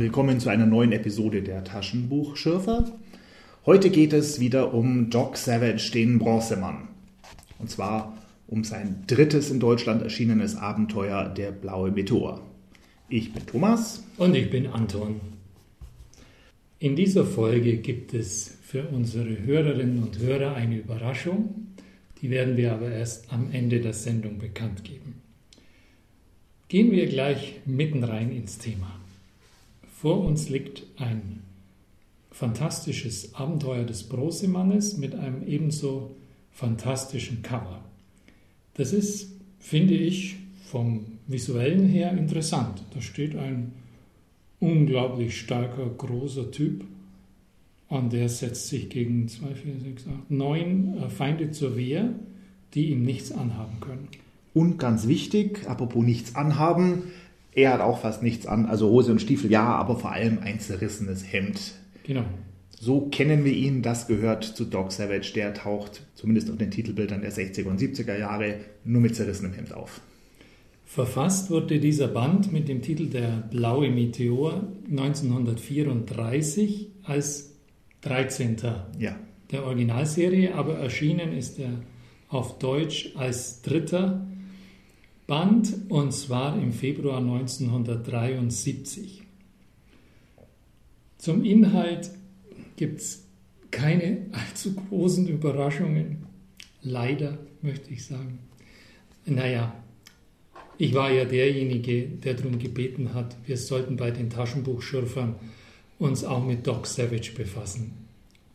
willkommen zu einer neuen Episode der Taschenbuchschürfer. Heute geht es wieder um Doc Savage, den Bronzemann. Und zwar um sein drittes in Deutschland erschienenes Abenteuer Der blaue Meteor. Ich bin Thomas. Und ich bin Anton. In dieser Folge gibt es für unsere Hörerinnen und Hörer eine Überraschung. Die werden wir aber erst am Ende der Sendung bekannt geben. Gehen wir gleich mitten rein ins Thema. Vor uns liegt ein fantastisches Abenteuer des Brosemannes mit einem ebenso fantastischen Cover. Das ist, finde ich, vom visuellen her interessant. Da steht ein unglaublich starker, großer Typ und der setzt sich gegen 2, 4, 6, 8, 9 Feinde zur Wehr, die ihm nichts anhaben können. Und ganz wichtig, apropos nichts anhaben, er hat auch fast nichts an, also Hose und Stiefel ja, aber vor allem ein zerrissenes Hemd. Genau. So kennen wir ihn, das gehört zu Doc Savage, der taucht zumindest auf den Titelbildern der 60er und 70er Jahre nur mit zerrissenem Hemd auf. Verfasst wurde dieser Band mit dem Titel Der blaue Meteor 1934 als 13. Ja. der Originalserie, aber erschienen ist er auf Deutsch als dritter Band und zwar im Februar 1973. Zum Inhalt gibt es keine allzu großen Überraschungen. Leider, möchte ich sagen. Naja, ich war ja derjenige, der darum gebeten hat, wir sollten bei den Taschenbuchschürfern uns auch mit Doc Savage befassen.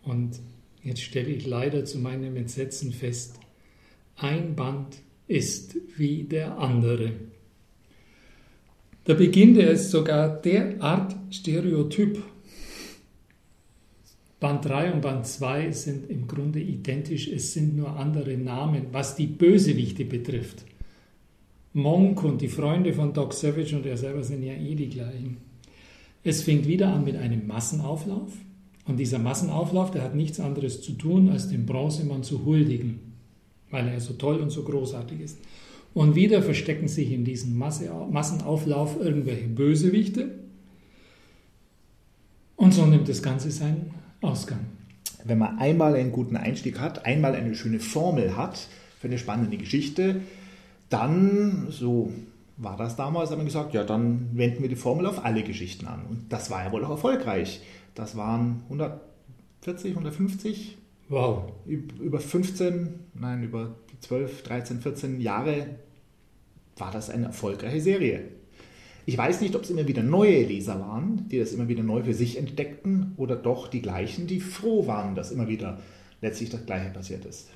Und jetzt stelle ich leider zu meinem Entsetzen fest, ein Band ist wie der andere. Der Beginn, der ist sogar derart stereotyp. Band 3 und Band 2 sind im Grunde identisch, es sind nur andere Namen, was die Bösewichte betrifft. Monk und die Freunde von Doc Savage und er selber sind ja eh die gleichen. Es fängt wieder an mit einem Massenauflauf. Und dieser Massenauflauf, der hat nichts anderes zu tun, als dem Bronzemann zu huldigen, weil er so toll und so großartig ist. Und wieder verstecken sich in diesem Masse, Massenauflauf irgendwelche Bösewichte. Und so nimmt das Ganze seinen Ausgang. Wenn man einmal einen guten Einstieg hat, einmal eine schöne Formel hat für eine spannende Geschichte, dann, so war das damals, haben wir gesagt, ja, dann wenden wir die Formel auf alle Geschichten an. Und das war ja wohl auch erfolgreich. Das waren 140, 150. Wow. Über 15, nein, über 12, 13, 14 Jahre war das eine erfolgreiche Serie. Ich weiß nicht, ob es immer wieder neue Leser waren, die das immer wieder neu für sich entdeckten, oder doch die gleichen, die froh waren, dass immer wieder letztlich das Gleiche passiert ist.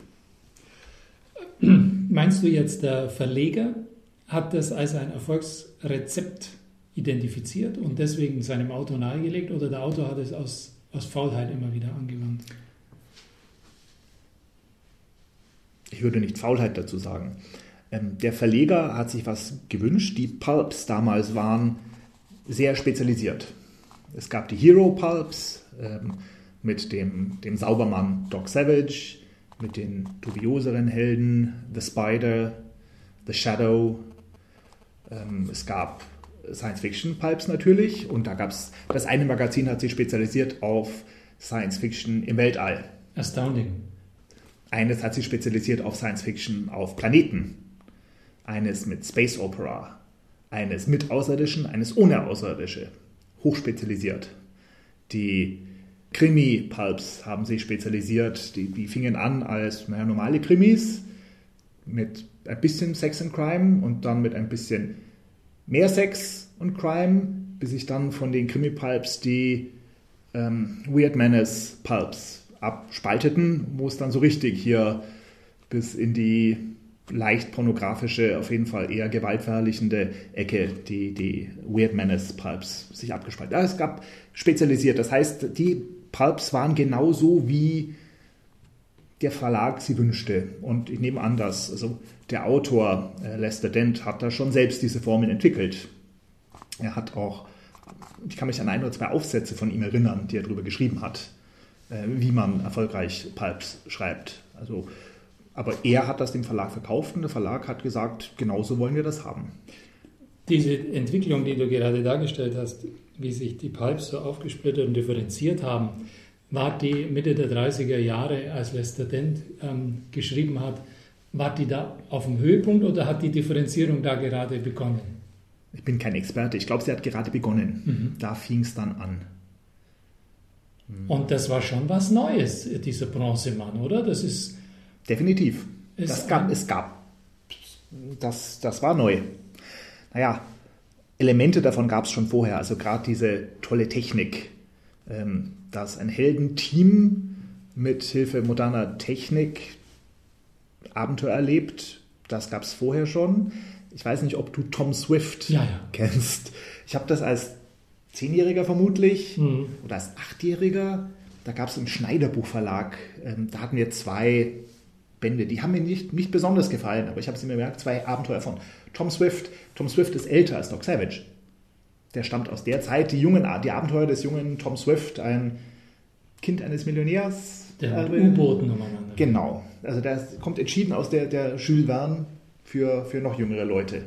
Meinst du jetzt, der Verleger hat das als ein Erfolgsrezept identifiziert und deswegen seinem Autor nahegelegt oder der Autor hat es aus, aus Faulheit immer wieder angewandt? Ich würde nicht Faulheit dazu sagen. Ähm, der Verleger hat sich was gewünscht. Die Pulps damals waren sehr spezialisiert. Es gab die Hero Pulps ähm, mit dem, dem Saubermann Doc Savage, mit den dubioseren Helden The Spider, The Shadow. Ähm, es gab Science-Fiction-Pulps natürlich und da gab es, das eine Magazin hat sich spezialisiert auf Science-Fiction im Weltall. Astounding. Eines hat sich spezialisiert auf Science-Fiction auf Planeten. Eines mit Space Opera. Eines mit Außerirdischen, eines ohne Außerirdische. Hochspezialisiert. Die Krimi-Pulps haben sich spezialisiert. Die, die fingen an als naja, normale Krimis mit ein bisschen Sex and Crime und dann mit ein bisschen mehr Sex und Crime, bis sich dann von den Krimi-Pulps die ähm, Weird Menace Pulps abspalteten, wo es dann so richtig hier bis in die leicht pornografische, auf jeden Fall eher gewaltverherrlichende Ecke, die, die Weird Menace Pulps sich abgespalten. Ja, es gab spezialisiert, das heißt, die Pulps waren genauso wie der Verlag sie wünschte. Und ich nehme an, dass also der Autor äh, Lester Dent hat da schon selbst diese Formeln entwickelt. Er hat auch, ich kann mich an ein oder zwei Aufsätze von ihm erinnern, die er darüber geschrieben hat, wie man erfolgreich Pulps schreibt. Also, aber er hat das dem Verlag verkauft und der Verlag hat gesagt, genauso wollen wir das haben. Diese Entwicklung, die du gerade dargestellt hast, wie sich die Pulps so aufgesplittert und differenziert haben, war die Mitte der 30er Jahre, als Lester Dent ähm, geschrieben hat, war die da auf dem Höhepunkt oder hat die Differenzierung da gerade begonnen? Ich bin kein Experte. Ich glaube, sie hat gerade begonnen. Mhm. Da fing es dann an. Und das war schon was Neues, dieser Bronzemann, oder? Das ist. Definitiv. Ist das gab, es gab. Das, das war neu. Naja, Elemente davon gab es schon vorher. Also gerade diese tolle Technik, ähm, dass ein Heldenteam mit Hilfe moderner Technik Abenteuer erlebt. Das gab es vorher schon. Ich weiß nicht, ob du Tom Swift ja, ja. kennst. Ich habe das als Zehnjähriger vermutlich mhm. oder als Achtjähriger. Da gab es im Schneiderbuchverlag, ähm, da hatten wir zwei Bände, die haben mir nicht, nicht besonders gefallen, aber ich habe sie mir gemerkt, zwei Abenteuer von Tom Swift. Tom Swift ist älter als Doc Savage. Der stammt aus der Zeit, die jungen, die Abenteuer des jungen Tom Swift, ein Kind eines Millionärs. Der mit U-Booten umeinander. Genau. Also der kommt entschieden aus der, der Jules Verne für, für noch jüngere Leute.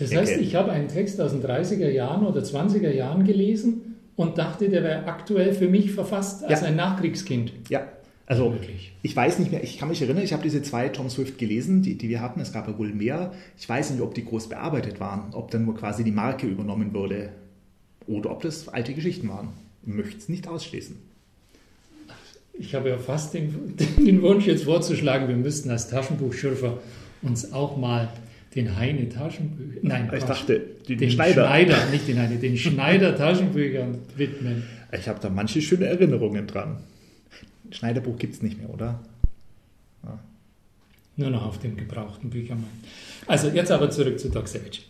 Das heißt, ich habe einen Text aus den 30er Jahren oder 20er Jahren gelesen und dachte, der wäre aktuell für mich verfasst als ja. ein Nachkriegskind. Ja, also Wirklich? ich weiß nicht mehr, ich kann mich erinnern, ich habe diese zwei Tom Swift gelesen, die, die wir hatten, es gab ja wohl mehr. Ich weiß nicht, ob die groß bearbeitet waren, ob dann nur quasi die Marke übernommen wurde oder ob das alte Geschichten waren. Ich möchte es nicht ausschließen. Ich habe ja fast den, den Wunsch jetzt vorzuschlagen, wir müssten als Taschenbuchschürfer uns auch mal den Heine Taschenbücher, nein, ich dachte, den, den Schneider. Schneider, nicht den Heine, den Schneider Taschenbüchern widmen. Ich habe da manche schöne Erinnerungen dran. Schneiderbuch gibt es nicht mehr, oder? Ja. Nur noch auf dem gebrauchten Büchermarkt. Also jetzt aber zurück zu Doc Savage.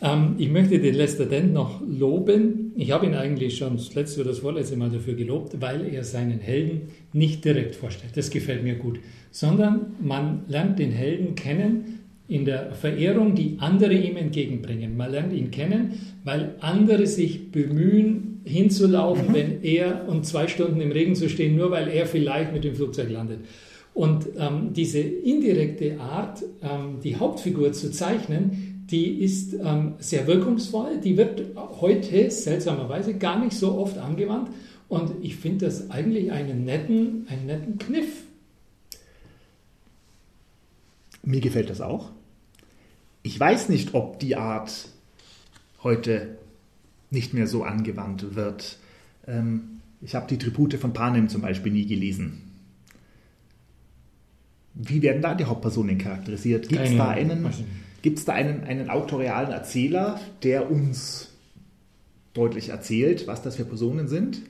Ähm, ich möchte den Lester Dent noch loben. Ich habe ihn eigentlich schon das letzte oder das vorletzte Mal dafür gelobt, weil er seinen Helden nicht direkt vorstellt. Das gefällt mir gut. Sondern man lernt den Helden kennen in der Verehrung, die andere ihm entgegenbringen. Man lernt ihn kennen, weil andere sich bemühen, hinzulaufen, mhm. wenn er und zwei Stunden im Regen zu stehen, nur weil er vielleicht mit dem Flugzeug landet. Und ähm, diese indirekte Art, ähm, die Hauptfigur zu zeichnen, die ist ähm, sehr wirkungsvoll. Die wird heute seltsamerweise gar nicht so oft angewandt. Und ich finde das eigentlich einen netten, einen netten Kniff. Mir gefällt das auch. Ich weiß nicht, ob die Art heute nicht mehr so angewandt wird. Ähm, ich habe die Tribute von Panem zum Beispiel nie gelesen. Wie werden da die Hauptpersonen charakterisiert? Gibt es da, einen, gibt's da einen, einen autorialen Erzähler, der uns deutlich erzählt, was das für Personen sind?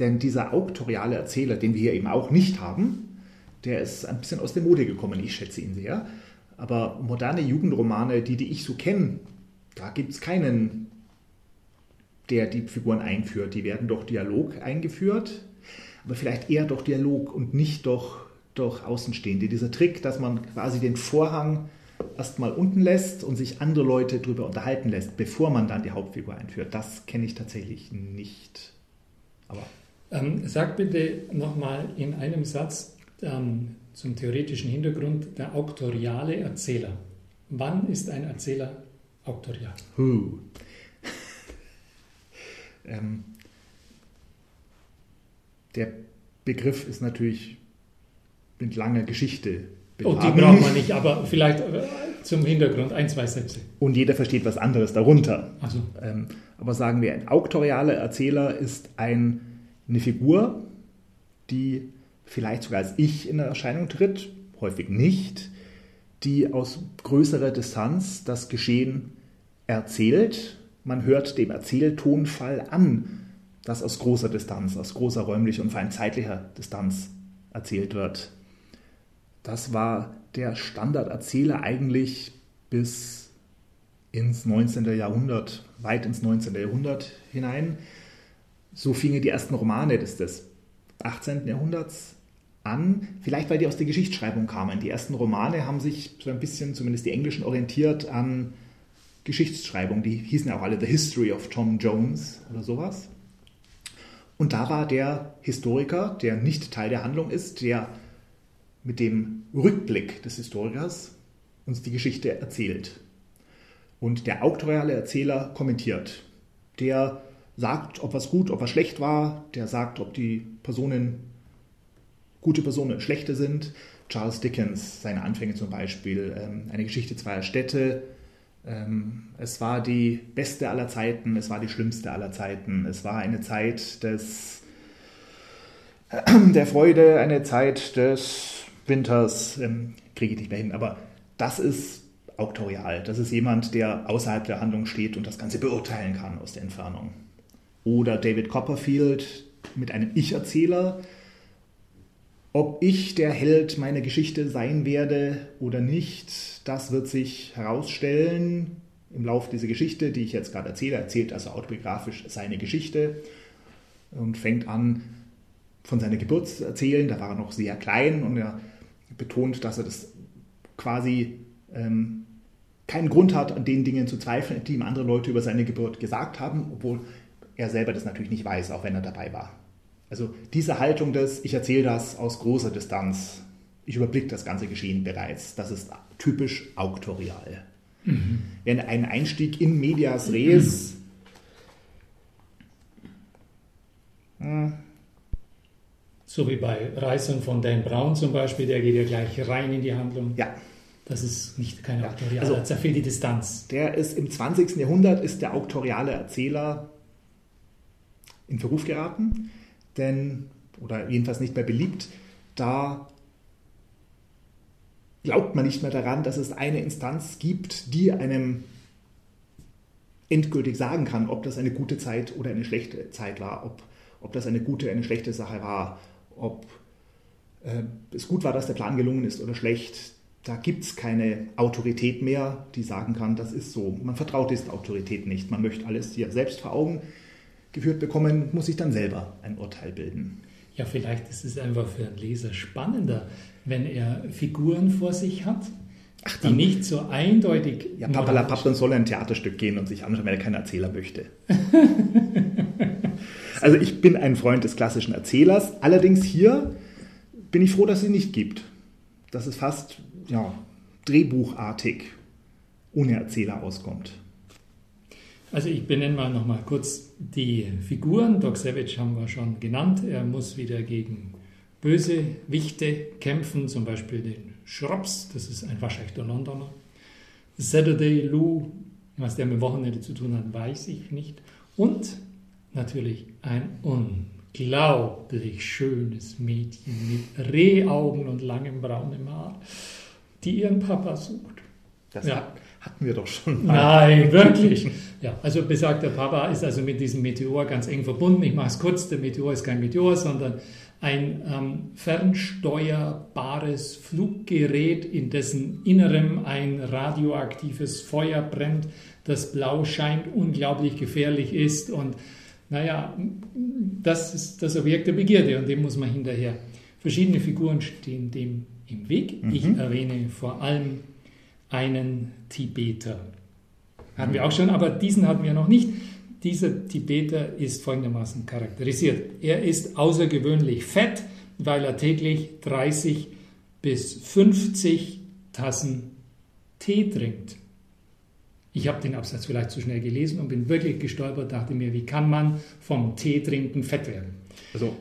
Denn dieser autoriale Erzähler, den wir hier eben auch nicht haben, der ist ein bisschen aus der Mode gekommen. Ich schätze ihn sehr. Aber moderne Jugendromane, die, die ich so kenne, da gibt es keinen der die Figuren einführt. Die werden durch Dialog eingeführt, aber vielleicht eher durch Dialog und nicht durch, durch Außenstehende. Dieser Trick, dass man quasi den Vorhang erstmal unten lässt und sich andere Leute darüber unterhalten lässt, bevor man dann die Hauptfigur einführt, das kenne ich tatsächlich nicht. Aber ähm, sag bitte nochmal in einem Satz ähm, zum theoretischen Hintergrund der auktoriale Erzähler. Wann ist ein Erzähler auktorial? Huh. Ähm, der Begriff ist natürlich mit langer Geschichte beladen. Oh, die braucht man nicht, aber vielleicht äh, zum Hintergrund ein, zwei Sätze. Und jeder versteht was anderes darunter. So. Ähm, aber sagen wir, ein auktorialer Erzähler ist ein, eine Figur, die vielleicht sogar als Ich in Erscheinung tritt, häufig nicht, die aus größerer Distanz das Geschehen erzählt man hört dem Erzähltonfall an, dass aus großer Distanz, aus großer räumlicher und vor allem zeitlicher Distanz erzählt wird. Das war der Standarderzähler eigentlich bis ins 19. Jahrhundert, weit ins 19. Jahrhundert hinein. So fingen die ersten Romane des, des 18. Jahrhunderts an, vielleicht weil die aus der Geschichtsschreibung kamen. Die ersten Romane haben sich so ein bisschen, zumindest die englischen, orientiert an Geschichtsschreibung, die hießen ja auch alle The History of Tom Jones oder sowas. Und da war der Historiker, der nicht Teil der Handlung ist, der mit dem Rückblick des Historikers uns die Geschichte erzählt. Und der auktoriale Erzähler kommentiert. Der sagt, ob was gut, ob was schlecht war, der sagt, ob die Personen gute Personen schlechte sind. Charles Dickens, seine Anfänge zum Beispiel, ähm, eine Geschichte zweier Städte. Ähm, es war die beste aller Zeiten, es war die schlimmste aller Zeiten. Es war eine Zeit des, äh, der Freude, eine Zeit des Winters, ähm, kriege ich nicht mehr hin. Aber das ist auktorial. Das ist jemand, der außerhalb der Handlung steht und das Ganze beurteilen kann aus der Entfernung. Oder David Copperfield mit einem Ich-Erzähler, ob ich der Held meiner Geschichte sein werde oder nicht, das wird sich herausstellen im Laufe dieser Geschichte, die ich jetzt gerade erzähle. Er erzählt also autobiografisch seine Geschichte und fängt an, von seiner Geburt zu erzählen. Da war er noch sehr klein und er betont, dass er das quasi ähm, keinen Grund hat, an den Dingen zu zweifeln, die ihm andere Leute über seine Geburt gesagt haben, obwohl er selber das natürlich nicht weiß, auch wenn er dabei war. Also diese Haltung des, ich erzähle das aus großer Distanz, ich überblicke das ganze Geschehen bereits, das ist typisch auktorial. Mhm. Wenn ein Einstieg in Medias Res mhm. so wie bei Reisen von Dan Brown zum Beispiel, der geht ja gleich rein in die Handlung. Ja. Das ist nicht kein ja. Also, da fehlt die Distanz. Der ist im 20. Jahrhundert ist der auktoriale Erzähler in Verruf geraten denn, oder jedenfalls nicht mehr beliebt, da glaubt man nicht mehr daran, dass es eine Instanz gibt, die einem endgültig sagen kann, ob das eine gute Zeit oder eine schlechte Zeit war, ob, ob das eine gute eine schlechte Sache war, ob äh, es gut war, dass der Plan gelungen ist oder schlecht. Da gibt es keine Autorität mehr, die sagen kann, das ist so. Man vertraut dieser Autorität nicht. Man möchte alles hier selbst vor Augen geführt bekommen, muss ich dann selber ein Urteil bilden. Ja, vielleicht ist es einfach für einen Leser spannender, wenn er Figuren vor sich hat, Ach, die nicht so eindeutig. Ja, Papa La Papa soll ein Theaterstück gehen und sich anschauen, wenn er keinen Erzähler möchte. also ich bin ein Freund des klassischen Erzählers. Allerdings hier bin ich froh, dass es sie nicht gibt. Dass es fast ja, drehbuchartig ohne Erzähler auskommt. Also ich benenne mal noch mal kurz die Figuren. Doc Savage haben wir schon genannt. Er muss wieder gegen böse Wichte kämpfen, zum Beispiel den Schrops, das ist ein waschechter Londoner. Saturday Lou, was der mit Wochenende zu tun hat, weiß ich nicht. Und natürlich ein unglaublich schönes Mädchen mit Rehaugen und langem braunem Haar, die ihren Papa sucht. Das ja. Hatten wir doch schon mal. Nein, wirklich. Ja, also besagter Papa ist also mit diesem Meteor ganz eng verbunden. Ich mache es kurz, der Meteor ist kein Meteor, sondern ein ähm, fernsteuerbares Fluggerät, in dessen Innerem ein radioaktives Feuer brennt, das blau scheint, unglaublich gefährlich ist und naja, das ist das Objekt der Begierde und dem muss man hinterher. Verschiedene Figuren stehen dem im Weg. Mhm. Ich erwähne vor allem einen Tibeter. Hatten wir auch schon, aber diesen hatten wir noch nicht. Dieser Tibeter ist folgendermaßen charakterisiert. Er ist außergewöhnlich fett, weil er täglich 30 bis 50 Tassen Tee trinkt. Ich habe den Absatz vielleicht zu schnell gelesen und bin wirklich gestolpert, dachte mir, wie kann man vom Tee trinken fett werden? Also,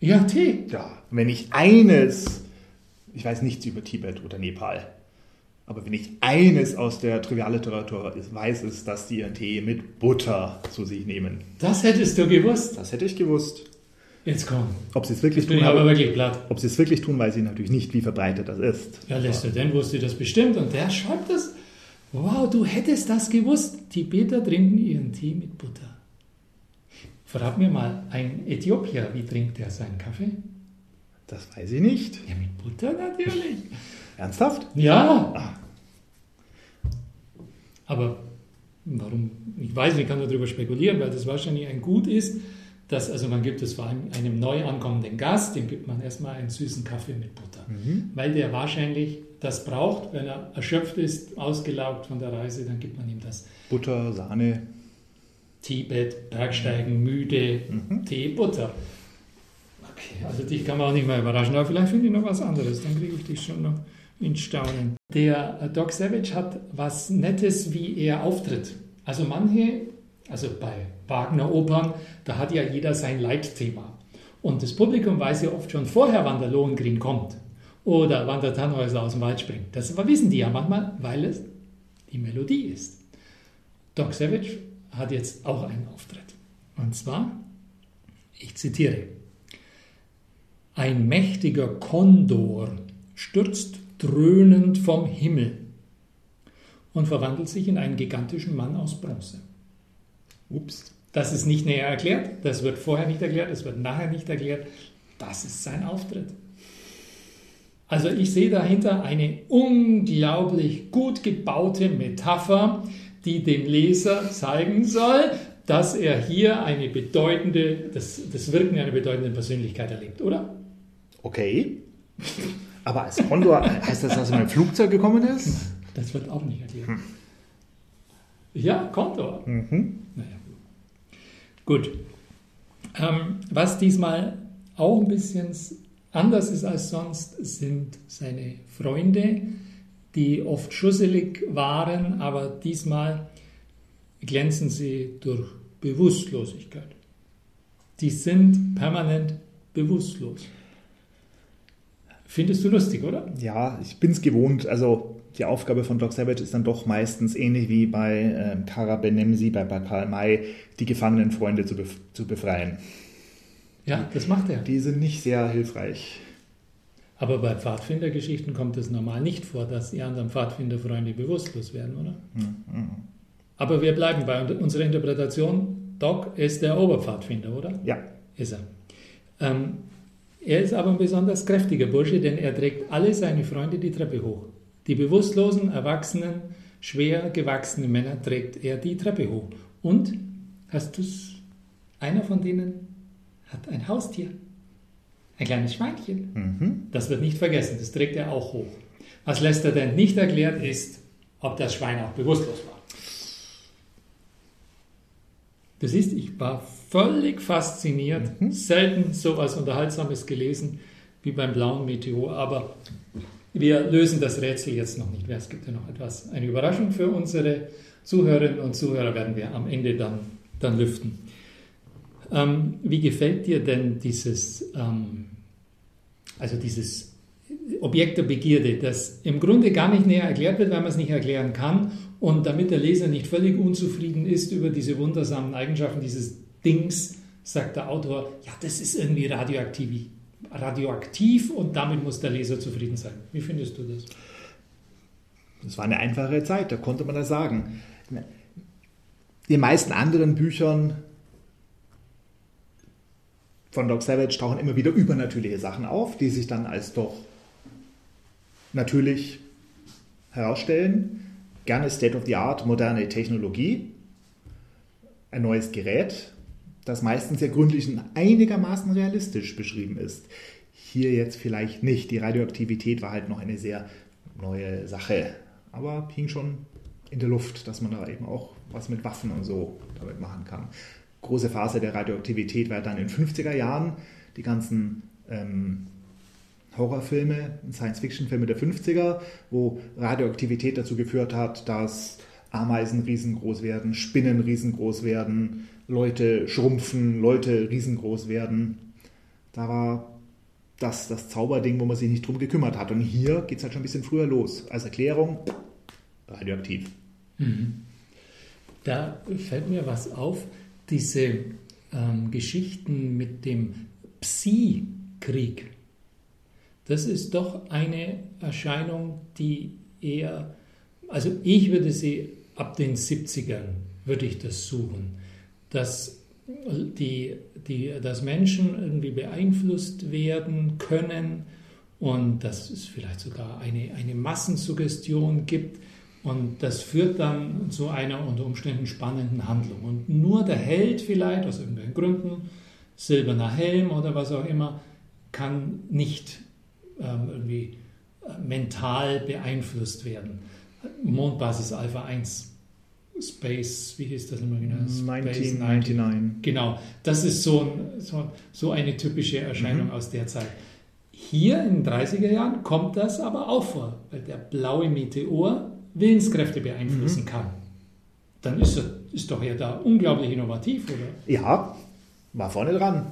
ja, Tee. Ja, wenn ich eines, ich weiß nichts über Tibet oder Nepal, aber wenn ich eines aus der Trivialliteratur weiß, ist, dass die ihren Tee mit Butter zu sich nehmen. Das hättest du gewusst. Das hätte ich gewusst. Jetzt komm. Ob sie es wirklich tun, aber wirklich platt. Ob sie es wirklich tun, weiß ich natürlich nicht, wie verbreitet das ist. Ja, Lester denn wusste das bestimmt und der schreibt das. Wow, du hättest das gewusst. Tibeter trinken ihren Tee mit Butter. Frag mir mal, ein Äthiopier, wie trinkt der seinen Kaffee? Das weiß ich nicht. Ja, mit Butter natürlich. Ernsthaft? Ja. Ah. Aber warum? Ich weiß nicht, ich kann darüber spekulieren, weil das wahrscheinlich ein Gut ist, dass, also man gibt es vor allem einem neu ankommenden Gast, dem gibt man erstmal einen süßen Kaffee mit Butter, mhm. weil der wahrscheinlich das braucht, wenn er erschöpft ist, ausgelaugt von der Reise, dann gibt man ihm das. Butter, Sahne. Tibet, Bergsteigen, müde, mhm. Tee, Butter. Okay, also dich kann man auch nicht mehr überraschen, aber vielleicht finde ich noch was anderes, dann kriege ich dich schon noch in Staunen. Der Doc Savage hat was Nettes, wie er auftritt. Also manche Also bei Wagner-Opern, da hat ja jeder sein Leitthema. Und das Publikum weiß ja oft schon vorher, wann der Lohengrin kommt oder wann der Tannhäuser aus dem Wald springt. Das wissen die ja manchmal, weil es die Melodie ist. Doc Savage hat jetzt auch einen Auftritt. Und zwar, ich zitiere, ein mächtiger Kondor stürzt dröhnend vom Himmel und verwandelt sich in einen gigantischen Mann aus Bronze. Ups. Das ist nicht näher erklärt, das wird vorher nicht erklärt, das wird nachher nicht erklärt. Das ist sein Auftritt. Also ich sehe dahinter eine unglaublich gut gebaute Metapher, die dem Leser zeigen soll, dass er hier eine bedeutende, das, das Wirken einer bedeutenden Persönlichkeit erlebt, oder? Okay. Aber als Kondor, heißt das, dass er mit dem Flugzeug gekommen ist? Das wird auch nicht erklärt. Hm. Ja, Kondor. Mhm. Naja. Gut. Ähm, was diesmal auch ein bisschen anders ist als sonst, sind seine Freunde, die oft schusselig waren, aber diesmal glänzen sie durch Bewusstlosigkeit. Die sind permanent bewusstlos. Findest du lustig, oder? Ja, ich bin es gewohnt. Also die Aufgabe von Doc Savage ist dann doch meistens ähnlich wie bei äh, Kara Benemsi, bei, bei Karl May, die gefangenen Freunde zu, bef zu befreien. Ja, das macht er. Die sind nicht sehr hilfreich. Aber bei Pfadfindergeschichten kommt es normal nicht vor, dass die anderen Pfadfinderfreunde bewusstlos werden, oder? Mhm. Aber wir bleiben bei unserer Interpretation. Doc ist der Oberpfadfinder, oder? Ja. Ist er. Ähm, er ist aber ein besonders kräftiger Bursche, denn er trägt alle seine Freunde die Treppe hoch. Die bewusstlosen, erwachsenen, schwer gewachsenen Männer trägt er die Treppe hoch. Und, hast du es? Einer von denen hat ein Haustier. Ein kleines Schweinchen. Mhm. Das wird nicht vergessen, das trägt er auch hoch. Was Lester denn nicht erklärt, ist, ob das Schwein auch bewusstlos war. Du siehst, ich war völlig fasziniert, mhm. selten so etwas Unterhaltsames gelesen wie beim blauen Meteor, aber wir lösen das Rätsel jetzt noch nicht. Es gibt ja noch etwas, eine Überraschung für unsere Zuhörerinnen und Zuhörer werden wir am Ende dann, dann lüften. Ähm, wie gefällt dir denn dieses, ähm, also dieses Objekt der Begierde, das im Grunde gar nicht näher erklärt wird, weil man es nicht erklären kann und damit der Leser nicht völlig unzufrieden ist über diese wundersamen Eigenschaften dieses Dings, sagt der Autor, ja, das ist irgendwie radioaktiv, radioaktiv und damit muss der Leser zufrieden sein. Wie findest du das? Das war eine einfache Zeit, da konnte man das sagen. Den meisten anderen Büchern von Doc Savage tauchen immer wieder übernatürliche Sachen auf, die sich dann als doch natürlich herausstellen. Gerne State of the Art, moderne Technologie, ein neues Gerät, das meistens sehr gründlich und einigermaßen realistisch beschrieben ist. Hier jetzt vielleicht nicht. Die Radioaktivität war halt noch eine sehr neue Sache, aber hing schon in der Luft, dass man da eben auch was mit Waffen und so damit machen kann große Phase der Radioaktivität war dann in den 50er Jahren. Die ganzen ähm, Horrorfilme, Science-Fiction-Filme der 50er, wo Radioaktivität dazu geführt hat, dass Ameisen riesengroß werden, Spinnen riesengroß werden, Leute schrumpfen, Leute riesengroß werden. Da war das das Zauberding, wo man sich nicht drum gekümmert hat. Und hier geht es halt schon ein bisschen früher los. Als Erklärung, radioaktiv. Mhm. Da fällt mir was auf diese ähm, Geschichten mit dem Psi-Krieg, das ist doch eine Erscheinung, die eher, also ich würde sie ab den 70ern, würde ich das suchen, dass, die, die, dass Menschen irgendwie beeinflusst werden können und dass es vielleicht sogar eine, eine Massensuggestion gibt und das führt dann zu einer unter Umständen spannenden Handlung. Und nur der Held vielleicht, aus irgendwelchen Gründen, silberner Helm oder was auch immer, kann nicht ähm, irgendwie äh, mental beeinflusst werden. Mondbasis Alpha 1 Space, wie hieß das immer genau? 1999. Genau, das ist so, ein, so, so eine typische Erscheinung mhm. aus der Zeit. Hier in den 30er Jahren kommt das aber auch vor, weil der blaue Meteor Willenskräfte beeinflussen mhm. kann, dann ist er, ist doch ja da unglaublich innovativ, oder? Ja, war vorne dran.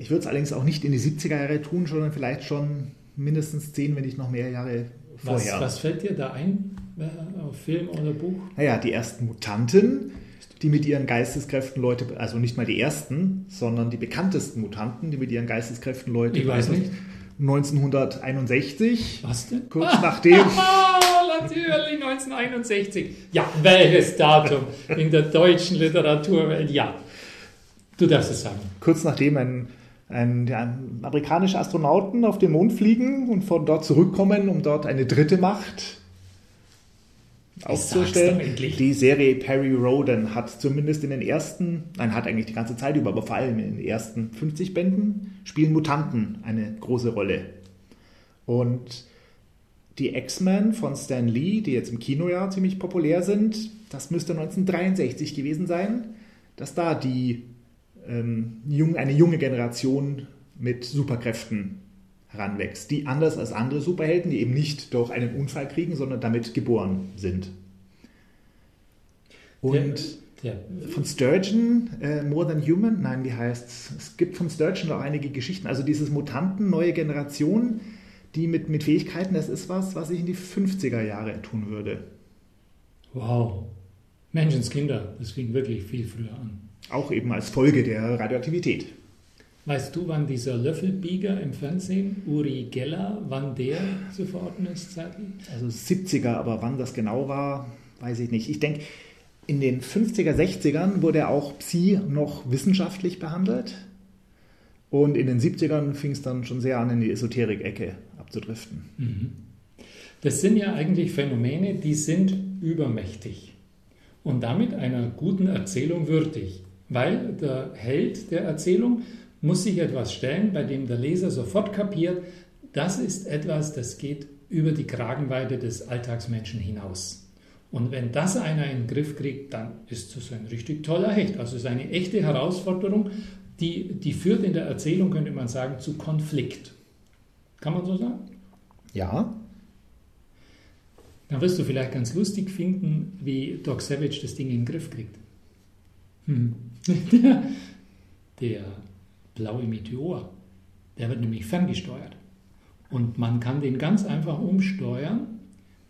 Ich würde es allerdings auch nicht in die 70er Jahre tun, sondern vielleicht schon mindestens 10, wenn nicht noch mehr Jahre vorher. Was, was fällt dir da ein, äh, auf Film oder Buch? Naja, die ersten Mutanten, die mit ihren Geisteskräften Leute, also nicht mal die ersten, sondern die bekanntesten Mutanten, die mit ihren Geisteskräften Leute. Ich weiß nicht. 1961. Was denn? Kurz nachdem. Natürlich, 1961. Ja, welches Datum in der deutschen Literaturwelt? Ja, du darfst es sagen. Kurz nachdem ein, ein, ja, amerikanische Astronauten auf den Mond fliegen und von dort zurückkommen, um dort eine dritte Macht aufzustellen. Die Serie Perry Roden hat zumindest in den ersten, nein, hat eigentlich die ganze Zeit über, aber vor allem in den ersten 50 Bänden spielen Mutanten eine große Rolle. Und die X-Men von Stan Lee, die jetzt im Kino ja ziemlich populär sind, das müsste 1963 gewesen sein, dass da die ähm, eine junge Generation mit Superkräften heranwächst, die anders als andere Superhelden, die eben nicht durch einen Unfall kriegen, sondern damit geboren sind. Und ja, ja. von Sturgeon, äh, More Than Human, nein, wie heißt es? Es gibt von Sturgeon auch einige Geschichten, also dieses Mutanten, neue Generation, die mit, mit Fähigkeiten, das ist was, was ich in die 50er Jahre tun würde. Wow. Menschenskinder, das fing wirklich viel früher an. Auch eben als Folge der Radioaktivität. Weißt du, wann dieser Löffelbieger im Fernsehen, Uri Geller, wann der zu verorten ist zeitlich? Also 70er, aber wann das genau war, weiß ich nicht. Ich denke, in den 50er, 60ern wurde auch Psi noch wissenschaftlich behandelt. Und in den 70ern fing es dann schon sehr an, in die Esoterik-Ecke abzudriften. Mhm. Das sind ja eigentlich Phänomene, die sind übermächtig und damit einer guten Erzählung würdig, weil der Held der Erzählung muss sich etwas stellen, bei dem der Leser sofort kapiert, das ist etwas, das geht über die Kragenweite des Alltagsmenschen hinaus. Und wenn das einer in den Griff kriegt, dann ist das ein richtig toller Hecht. Also es ist eine echte Herausforderung, die, die führt in der Erzählung, könnte man sagen, zu Konflikt. Kann man so sagen? Ja. Dann wirst du vielleicht ganz lustig finden, wie Doc Savage das Ding in den Griff kriegt. Hm. der blaue Meteor, der wird nämlich ferngesteuert. Und man kann den ganz einfach umsteuern,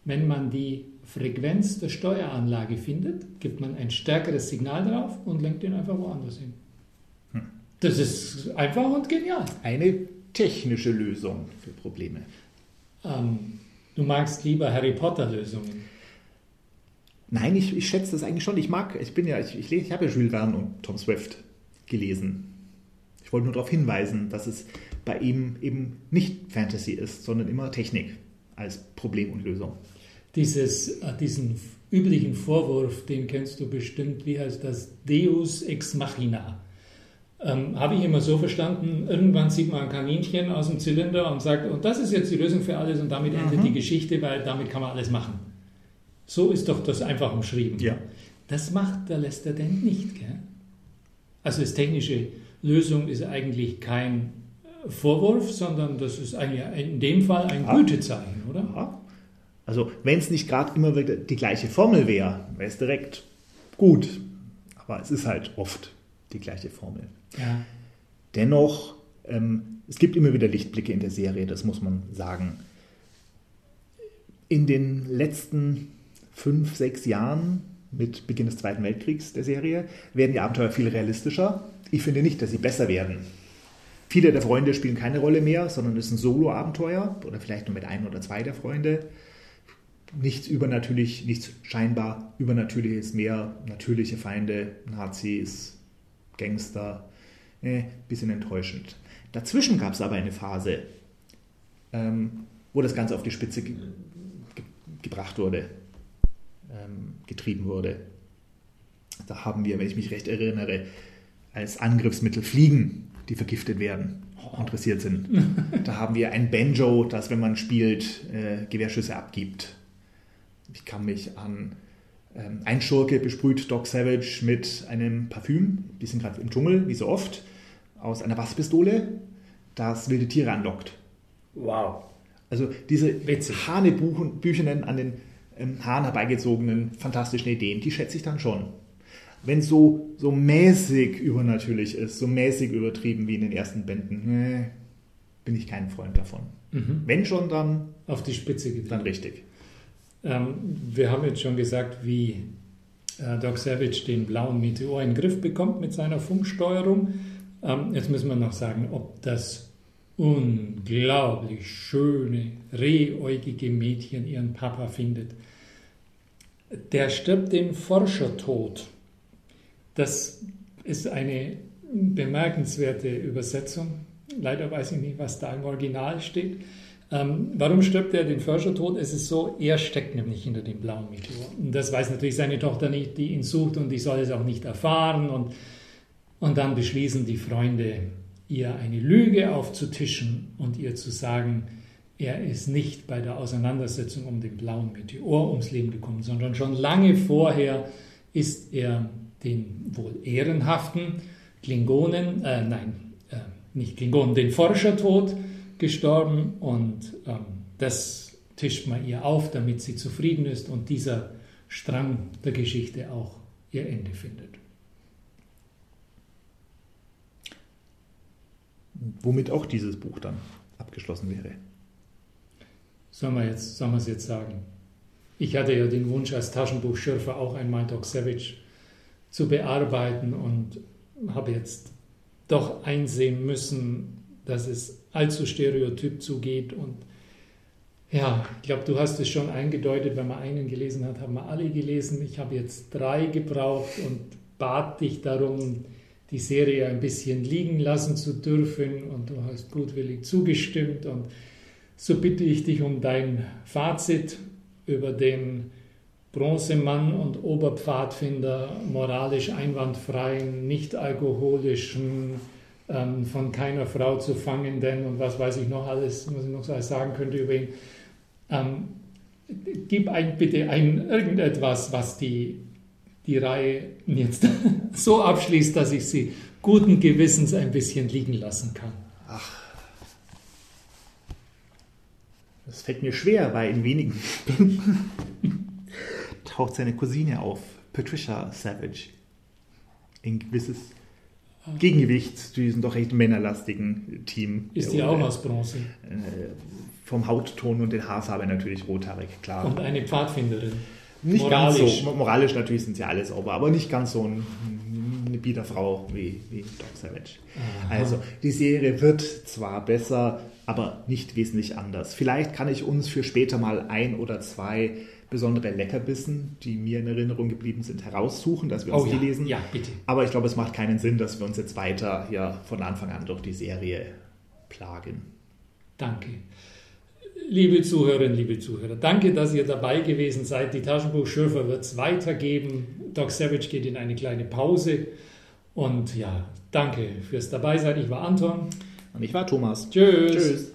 wenn man die Frequenz der Steueranlage findet, gibt man ein stärkeres Signal drauf und lenkt den einfach woanders hin. Hm. Das ist einfach und genial. Eine technische Lösung für Probleme. Ähm, du magst lieber Harry Potter-Lösungen. Nein, ich, ich, schätze das eigentlich schon. Ich mag, ich bin ja, ich, ich, ich habe ja Jules Verne und Tom Swift gelesen. Ich wollte nur darauf hinweisen, dass es bei ihm eben nicht Fantasy ist, sondern immer Technik als Problem und Lösung. Dieses, äh, diesen üblichen Vorwurf, den kennst du bestimmt, wie heißt das? Deus ex machina. Ähm, Habe ich immer so verstanden, irgendwann sieht man ein Kaninchen aus dem Zylinder und sagt, und das ist jetzt die Lösung für alles und damit endet mhm. die Geschichte, weil damit kann man alles machen. So ist doch das einfach umschrieben. Ja. Das macht der Lester Dent nicht. Gell? Also das technische Lösung ist eigentlich kein Vorwurf, sondern das ist eigentlich in dem Fall ein ja. Gütezeichen, oder? Ja. Also wenn es nicht gerade immer die gleiche Formel wäre, wäre es direkt gut. Aber es ist halt oft die gleiche Formel. Ja. Dennoch, ähm, es gibt immer wieder Lichtblicke in der Serie, das muss man sagen. In den letzten fünf, sechs Jahren mit Beginn des Zweiten Weltkriegs der Serie werden die Abenteuer viel realistischer. Ich finde nicht, dass sie besser werden. Viele der Freunde spielen keine Rolle mehr, sondern es ist ein Solo-Abenteuer oder vielleicht nur mit ein oder zwei der Freunde. Nichts übernatürlich, nichts scheinbar übernatürliches mehr, natürliche Feinde, Nazis, Gangster. Äh, bisschen enttäuschend. Dazwischen gab es aber eine Phase, ähm, wo das Ganze auf die Spitze ge ge gebracht wurde, ähm, getrieben wurde. Da haben wir, wenn ich mich recht erinnere, als Angriffsmittel Fliegen, die vergiftet werden, interessiert sind. da haben wir ein Banjo, das, wenn man spielt, äh, Gewehrschüsse abgibt. Ich kann mich an ähm, ein Schurke besprüht Doc Savage mit einem Parfüm, die sind gerade im Dschungel, wie so oft, aus einer Wasspistole, das wilde Tiere anlockt. Wow. Also diese Hanebüchenen an den Haaren herbeigezogenen fantastischen Ideen, die schätze ich dann schon. wenn es so, so mäßig übernatürlich ist, so mäßig übertrieben wie in den ersten Bänden, nee, bin ich kein Freund davon. Mhm. Wenn schon, dann auf die Spitze getrieben. Dann richtig. Ähm, wir haben jetzt schon gesagt, wie äh, Doc Savage den blauen Meteor in den Griff bekommt mit seiner Funksteuerung. Ähm, jetzt müssen wir noch sagen, ob das unglaublich schöne, rehäugige Mädchen ihren Papa findet. Der stirbt den Forschertod. Das ist eine bemerkenswerte Übersetzung. Leider weiß ich nicht, was da im Original steht. Ähm, warum stirbt er den Forschertod? Es ist so, er steckt nämlich hinter dem blauen Meteor. Und das weiß natürlich seine Tochter nicht, die ihn sucht und die soll es auch nicht erfahren. Und, und dann beschließen die Freunde, ihr eine Lüge aufzutischen und ihr zu sagen, er ist nicht bei der Auseinandersetzung um den blauen Meteor ums Leben gekommen, sondern schon lange vorher ist er den wohl ehrenhaften Klingonen, äh, nein, äh, nicht Klingonen, den Forschertod gestorben und ähm, das tischt man ihr auf, damit sie zufrieden ist und dieser Strang der Geschichte auch ihr Ende findet. Womit auch dieses Buch dann abgeschlossen wäre. Sollen wir, jetzt, sollen wir es jetzt sagen? Ich hatte ja den Wunsch, als Taschenbuchschürfer auch einmal Doc Savage zu bearbeiten und habe jetzt doch einsehen müssen, dass es allzu stereotyp zugeht. Und ja, ich glaube, du hast es schon eingedeutet, wenn man einen gelesen hat, haben wir alle gelesen. Ich habe jetzt drei gebraucht und bat dich darum, die Serie ein bisschen liegen lassen zu dürfen. Und du hast gutwillig zugestimmt. Und so bitte ich dich um dein Fazit über den Bronzemann und Oberpfadfinder, moralisch einwandfreien, nicht alkoholischen, ähm, von keiner Frau zu fangen, denn und was weiß ich noch alles, was ich noch alles sagen könnte über ihn. Ähm, gib ein, bitte ein irgendetwas, was die, die Reihe jetzt so abschließt, dass ich sie guten Gewissens ein bisschen liegen lassen kann. Ach. Das fällt mir schwer, weil in wenigen Bänden taucht seine Cousine auf, Patricia Savage. Ein gewisses Gegengewicht zu diesem doch recht männerlastigen Team. Ist die auch aus Bronze? Äh, vom Hautton und den Haarfarbe natürlich rothaarig, klar. Und eine Pfadfinderin. Nicht moralisch. ganz so, moralisch natürlich sind sie alle sauber, aber nicht ganz so ein, eine Biederfrau wie, wie Doc Savage. Aha. Also die Serie wird zwar besser, aber nicht wesentlich anders. Vielleicht kann ich uns für später mal ein oder zwei besondere Leckerbissen, die mir in Erinnerung geblieben sind, heraussuchen, dass wir uns oh, die lesen. Ja, bitte. Aber ich glaube, es macht keinen Sinn, dass wir uns jetzt weiter hier von Anfang an durch die Serie plagen. Danke. Liebe Zuhörerinnen, liebe Zuhörer, danke, dass ihr dabei gewesen seid. Die Taschenbuchschürfer wird es weitergeben. Doc Savage geht in eine kleine Pause. Und ja, danke fürs Dabeisein. Ich war Anton. Und ich war Thomas. Tschüss. Tschüss.